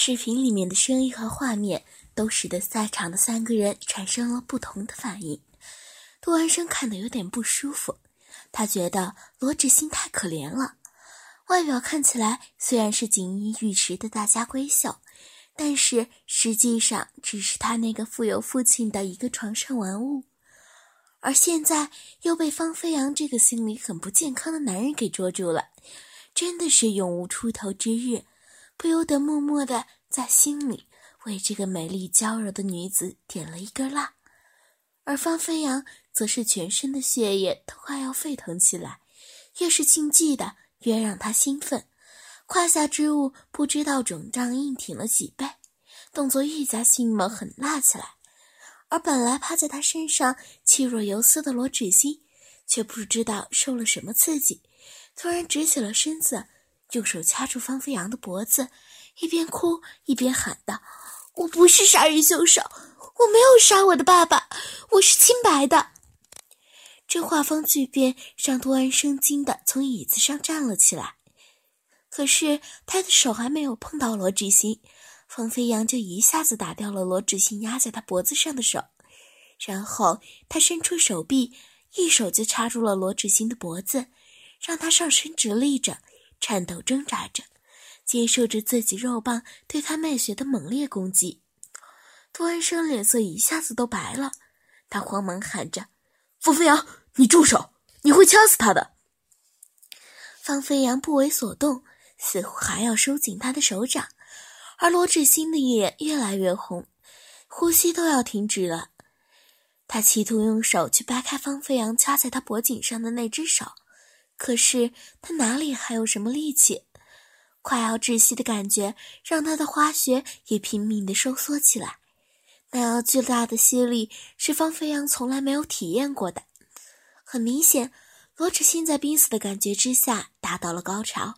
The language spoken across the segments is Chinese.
视频里面的声音和画面都使得在场的三个人产生了不同的反应。杜安生看得有点不舒服，他觉得罗志新太可怜了。外表看起来虽然是锦衣玉食的大家闺秀，但是实际上只是他那个富有父亲的一个床上玩物。而现在又被方飞扬这个心理很不健康的男人给捉住了，真的是永无出头之日，不由得默默的在心里为这个美丽娇柔的女子点了一根蜡。而方飞扬则是全身的血液都快要沸腾起来，越是禁忌的越让他兴奋，胯下之物不知道肿胀硬挺了几倍，动作愈加迅猛狠辣起来。而本来趴在他身上气若游丝的罗芷欣，却不知道受了什么刺激，突然直起了身子，用手掐住方飞扬的脖子，一边哭一边喊道：“我不是杀人凶手，我没有杀我的爸爸，我是清白的。”这画风巨变，让杜安生惊的从椅子上站了起来。可是他的手还没有碰到罗志新。方飞扬就一下子打掉了罗志新压在他脖子上的手，然后他伸出手臂，一手就掐住了罗志新的脖子，让他上身直立着，颤抖挣扎着，接受着自己肉棒对他脉血的猛烈攻击。杜安生脸色一下子都白了，他慌忙喊着：“方飞扬，你住手！你会掐死他的！”方飞扬不为所动，似乎还要收紧他的手掌。而罗志新的眼越来越红，呼吸都要停止了。他企图用手去掰开方飞扬掐在他脖颈上的那只手，可是他哪里还有什么力气？快要窒息的感觉让他的花穴也拼命地收缩起来。那样巨大的吸力是方飞扬从来没有体验过的。很明显，罗志新在濒死的感觉之下达到了高潮。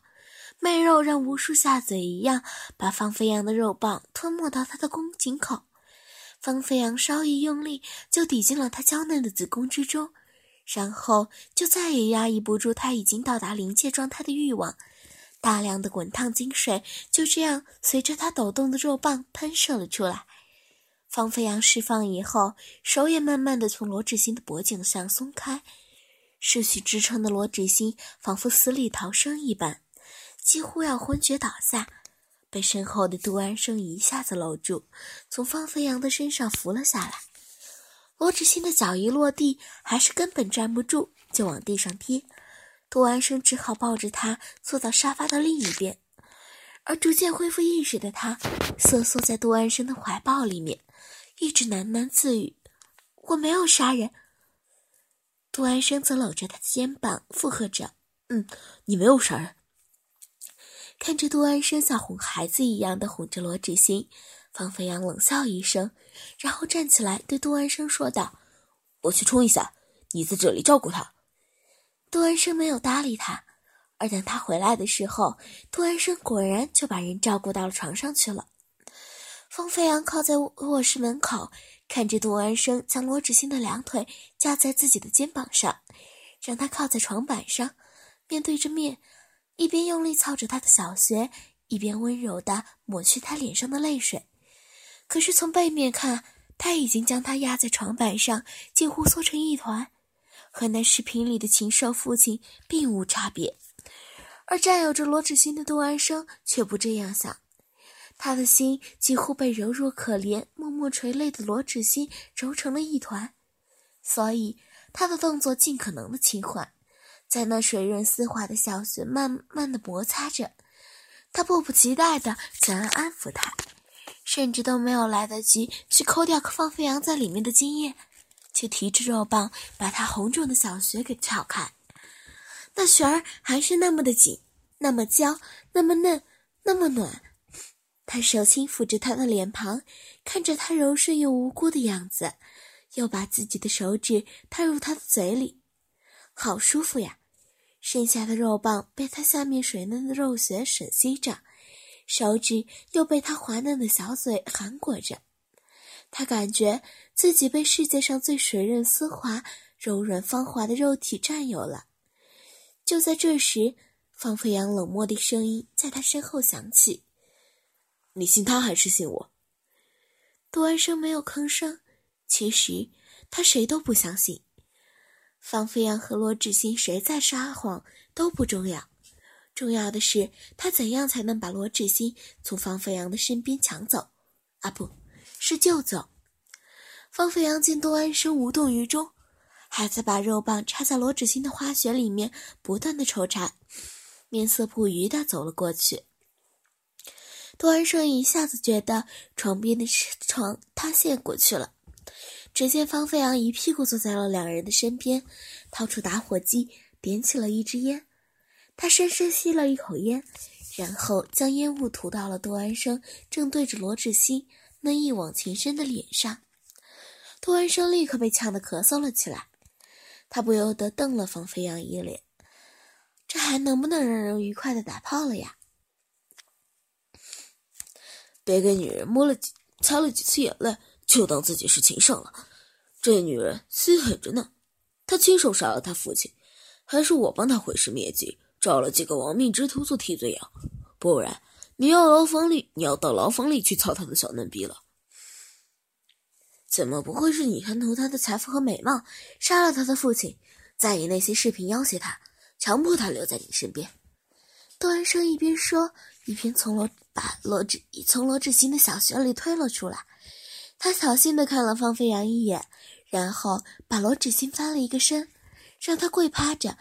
媚肉让无数下嘴一样把方飞扬的肉棒吞没到他的宫颈口，方飞扬稍一用力就抵进了他娇嫩的子宫之中，然后就再也压抑不住他已经到达临界状态的欲望，大量的滚烫精水就这样随着他抖动的肉棒喷射了出来。方飞扬释放以后，手也慢慢的从罗志新的脖颈上松开，失去支撑的罗志新仿佛死里逃生一般。几乎要昏厥倒下，被身后的杜安生一下子搂住，从方飞扬的身上扶了下来。罗志新的脚一落地，还是根本站不住，就往地上跌。杜安生只好抱着他坐到沙发的另一边，而逐渐恢复意识的他瑟缩在杜安生的怀抱里面，一直喃喃自语：“我没有杀人。”杜安生则搂着他的肩膀附和着：“嗯，你没有杀人。”看着杜安生像哄孩子一样的哄着罗志新，方飞扬冷笑一声，然后站起来对杜安生说道：“我去冲一下，你在这里照顾他。”杜安生没有搭理他，而等他回来的时候，杜安生果然就把人照顾到了床上去了。方飞扬靠在卧室门口，看着杜安生将罗志新的两腿架在自己的肩膀上，让他靠在床板上，面对着面。一边用力操着他的小穴，一边温柔地抹去他脸上的泪水。可是从背面看，他已经将他压在床板上，几乎缩成一团，和那视频里的禽兽父亲并无差别。而占有着罗志新的杜安生却不这样想，他的心几乎被柔弱可怜、默默垂泪的罗志新揉成了一团，所以他的动作尽可能的轻缓。在那水润丝滑的小穴慢慢的摩擦着，他迫不及待的想要安抚他，甚至都没有来得及去抠掉放飞扬在里面的精液，就提着肉棒把他红肿的小穴给撬开。那穴儿还是那么的紧，那么娇，那么嫩，那么暖。他手轻抚着他的脸庞，看着他柔顺又无辜的样子，又把自己的手指探入他的嘴里，好舒服呀。剩下的肉棒被他下面水嫩的肉穴吮吸着，手指又被他滑嫩的小嘴含裹着，他感觉自己被世界上最水润丝滑、柔软芳滑的肉体占有了。就在这时，方飞扬冷漠的声音在他身后响起：“你信他还是信我？杜安生没有吭声。其实他谁都不相信，方飞扬和罗志新谁在撒谎都不重要，重要的是他怎样才能把罗志新从方飞扬的身边抢走，啊，不是救走。方飞扬见杜安生无动于衷。还在把肉棒插在罗志新的花穴里面，不断的抽插，面色不愉的走了过去。杜安生一下子觉得床边的床塌陷过去了。只见方飞扬一屁股坐在了两人的身边，掏出打火机点起了一支烟。他深深吸了一口烟，然后将烟雾吐到了杜安生正对着罗志新那一往情深的脸上。杜安生立刻被呛得咳嗽了起来。他不由得瞪了冯飞扬一脸，这还能不能让人愉快的打炮了呀？别给女人摸了几、擦了几次眼泪，就当自己是情圣了。这女人心狠着呢，她亲手杀了他父亲，还是我帮她毁尸灭迹，找了几个亡命之徒做替罪羊。不然，你要牢房里，你要到牢房里去操他的小嫩逼了。怎么不会是你贪图他的财富和美貌，杀了他的父亲，再以那些视频要挟他，强迫他留在你身边？杜安生一边说，一边从罗把罗志从罗志新的小穴里推了出来。他小心的看了方飞扬一眼，然后把罗志新翻了一个身，让他跪趴着，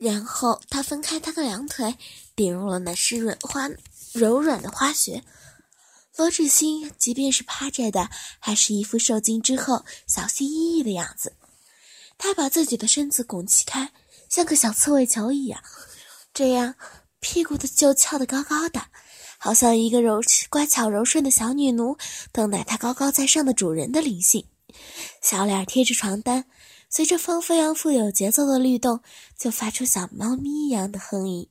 然后他分开他的两腿，顶入了那湿润花柔软的花穴。罗志新即便是趴着的，还是一副受惊之后小心翼翼的样子。他把自己的身子拱起开，像个小刺猬球一样，这样屁股的就翘得高高的，好像一个柔乖巧柔顺的小女奴，等待他高高在上的主人的灵性。小脸贴着床单，随着风飞扬富有节奏的律动，就发出小猫咪一样的哼吟。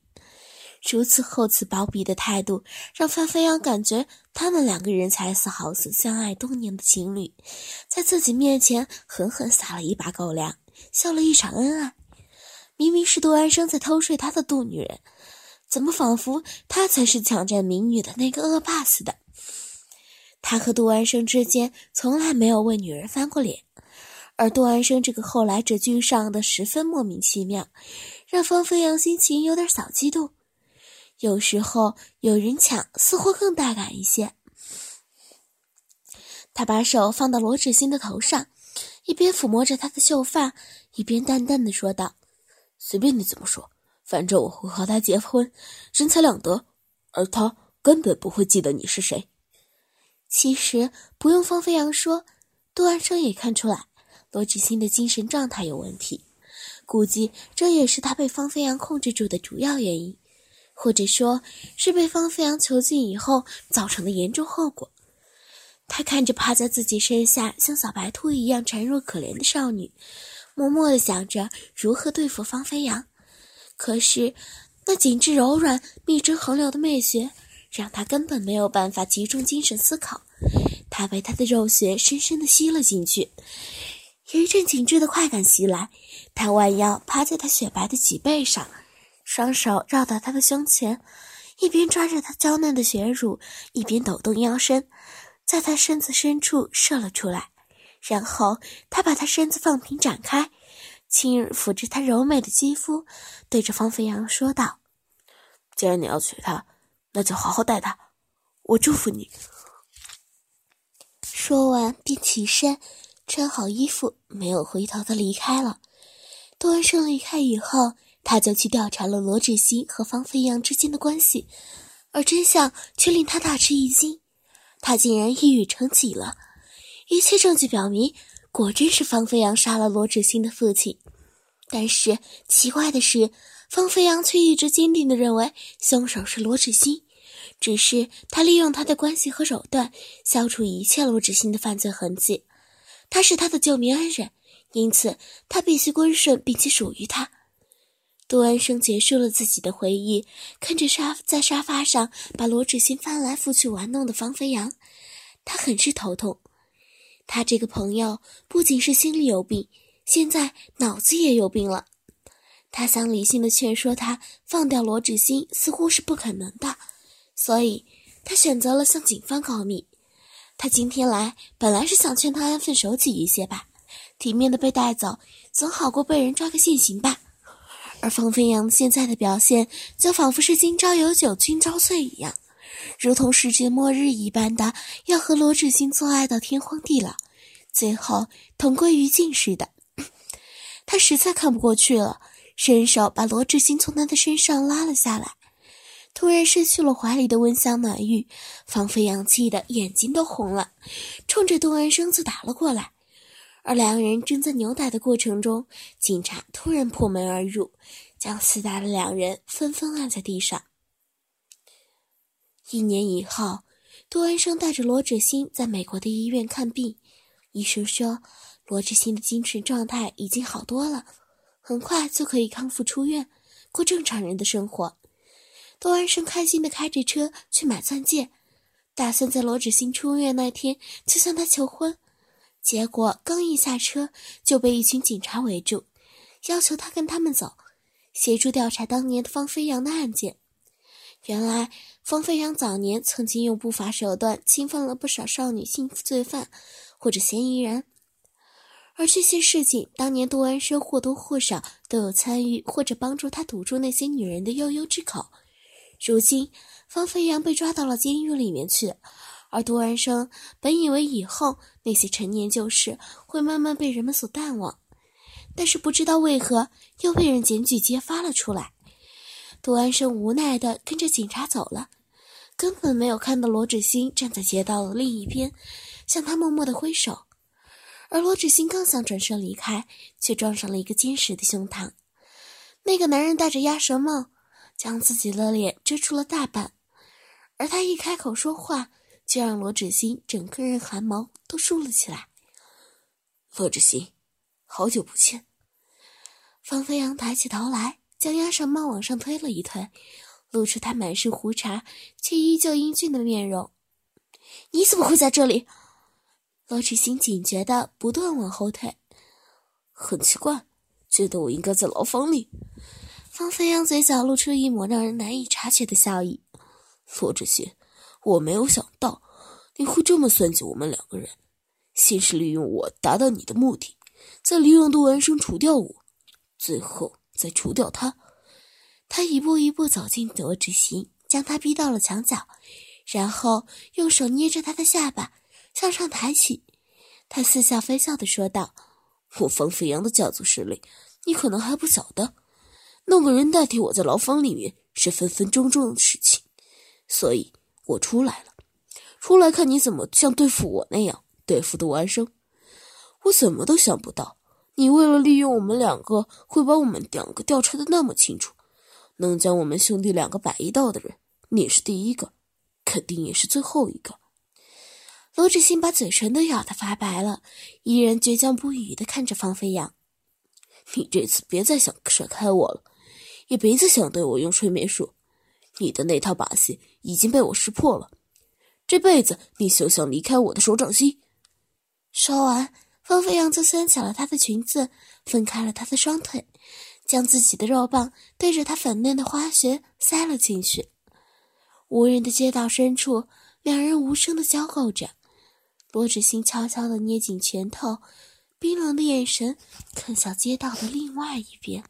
如此厚此薄彼的态度，让范飞扬感觉他们两个人才是好似相爱多年的情侣，在自己面前狠狠撒了一把狗粮，秀了一场恩爱。明明是杜安生在偷睡他的杜女人，怎么仿佛他才是抢占民女的那个恶霸似的？他和杜安生之间从来没有为女人翻过脸，而杜安生这个后来者居上的十分莫名其妙，让方飞扬心情有点小激动。有时候有人抢，似乎更大胆一些。他把手放到罗志新的头上，一边抚摸着他的秀发，一边淡淡的说道：“随便你怎么说，反正我会和他结婚，人财两得，而他根本不会记得你是谁。”其实不用方飞扬说，杜安生也看出来罗志新的精神状态有问题，估计这也是他被方飞扬控制住的主要原因。或者说是被方飞扬囚禁以后造成的严重后果。他看着趴在自己身下像小白兔一样孱弱可怜的少女，默默地想着如何对付方飞扬。可是那紧致柔软、蜜汁横流的媚穴，让他根本没有办法集中精神思考。他被他的肉穴深深地吸了进去，有一阵紧致的快感袭来，他弯腰趴在他雪白的脊背上。双手绕到他的胸前，一边抓着他娇嫩的血乳，一边抖动腰身，在他身子深处射了出来。然后他把他身子放平展开，轻抚着他柔美的肌肤，对着方飞扬说道：“既然你要娶她，那就好好待她。我祝福你。”说完便起身，穿好衣服，没有回头的离开了。杜文生离开以后。他就去调查了罗志新和方飞扬之间的关系，而真相却令他大吃一惊，他竟然一语成疾了。一切证据表明，果真是方飞扬杀了罗志新的父亲。但是奇怪的是，方飞扬却一直坚定地认为凶手是罗志新，只是他利用他的关系和手段消除一切罗志新的犯罪痕迹。他是他的救命恩人，因此他必须归顺并且属于他。杜安生结束了自己的回忆，看着沙在沙发上把罗志新翻来覆去玩弄的方飞扬，他很是头痛。他这个朋友不仅是心里有病，现在脑子也有病了。他想理性的劝说他放掉罗志新，似乎是不可能的。所以他选择了向警方告密。他今天来本来是想劝他安分守己一些吧，体面的被带走总好过被人抓个现行吧。而方飞扬现在的表现，就仿佛是今朝有酒今朝醉一样，如同世界末日一般的要和罗志新做爱到天荒地老，最后同归于尽似的。他实在看不过去了，伸手把罗志新从他的身上拉了下来。突然失去了怀里的温香暖玉，方飞扬气得眼睛都红了，冲着杜安生就打了过来。而两人正在扭打的过程中，警察突然破门而入，将厮打的两人纷纷按在地上。一年以后，杜安生带着罗志新在美国的医院看病，医生说罗志新的精神状态已经好多了，很快就可以康复出院，过正常人的生活。杜安生开心地开着车去买钻戒，打算在罗志新出院那天就向他求婚。结果刚一下车，就被一群警察围住，要求他跟他们走，协助调查当年的方飞扬的案件。原来，方飞扬早年曾经用不法手段侵犯了不少少女性罪犯或者嫌疑人，而这些事情，当年杜安生或多或少都有参与或者帮助他堵住那些女人的悠悠之口。如今，方飞扬被抓到了监狱里面去。而杜安生本以为以后那些陈年旧事会慢慢被人们所淡忘，但是不知道为何又被人检举揭发了出来。杜安生无奈地跟着警察走了，根本没有看到罗志新站在街道的另一边，向他默默地挥手。而罗志新刚想转身离开，却撞上了一个坚实的胸膛。那个男人戴着鸭舌帽，将自己的脸遮住了大半，而他一开口说话。就让罗志新整个人汗毛都竖了起来。罗志新，好久不见。方飞扬抬起头来，将鸭舌帽往上推了一推，露出他满是胡茬却依旧英俊的面容。你怎么会在这里？罗志新警觉的不断往后退。很奇怪，觉得我应该在牢房里。方飞扬嘴角露出一抹让人难以察觉的笑意。罗志新。我没有想到你会这么算计我们两个人，先是利用我达到你的目的，再利用杜文生除掉我，最后再除掉他。他一步一步走进罗志新，将他逼到了墙角，然后用手捏着他的下巴向上抬起。他似笑非笑的说道：“我方飞扬的家族势力，你可能还不晓得。弄个人代替我在牢房里面是分分钟钟的事情，所以。”我出来了，出来看你怎么像对付我那样对付杜安生。我怎么都想不到，你为了利用我们两个，会把我们两个调查的那么清楚，能将我们兄弟两个摆一道的人，你是第一个，肯定也是最后一个。罗志新把嘴唇都咬得发白了，依然倔强不语的看着方飞扬。你这次别再想甩开我了，也别再想对我用催眠术。你的那套把戏已经被我识破了，这辈子你休想离开我的手掌心。说完，方飞扬就掀起了她的裙子，分开了她的双腿，将自己的肉棒对着她粉嫩的花穴塞了进去。无人的街道深处，两人无声的交媾着。罗志新悄悄地捏紧拳头，冰冷的眼神看向街道的另外一边。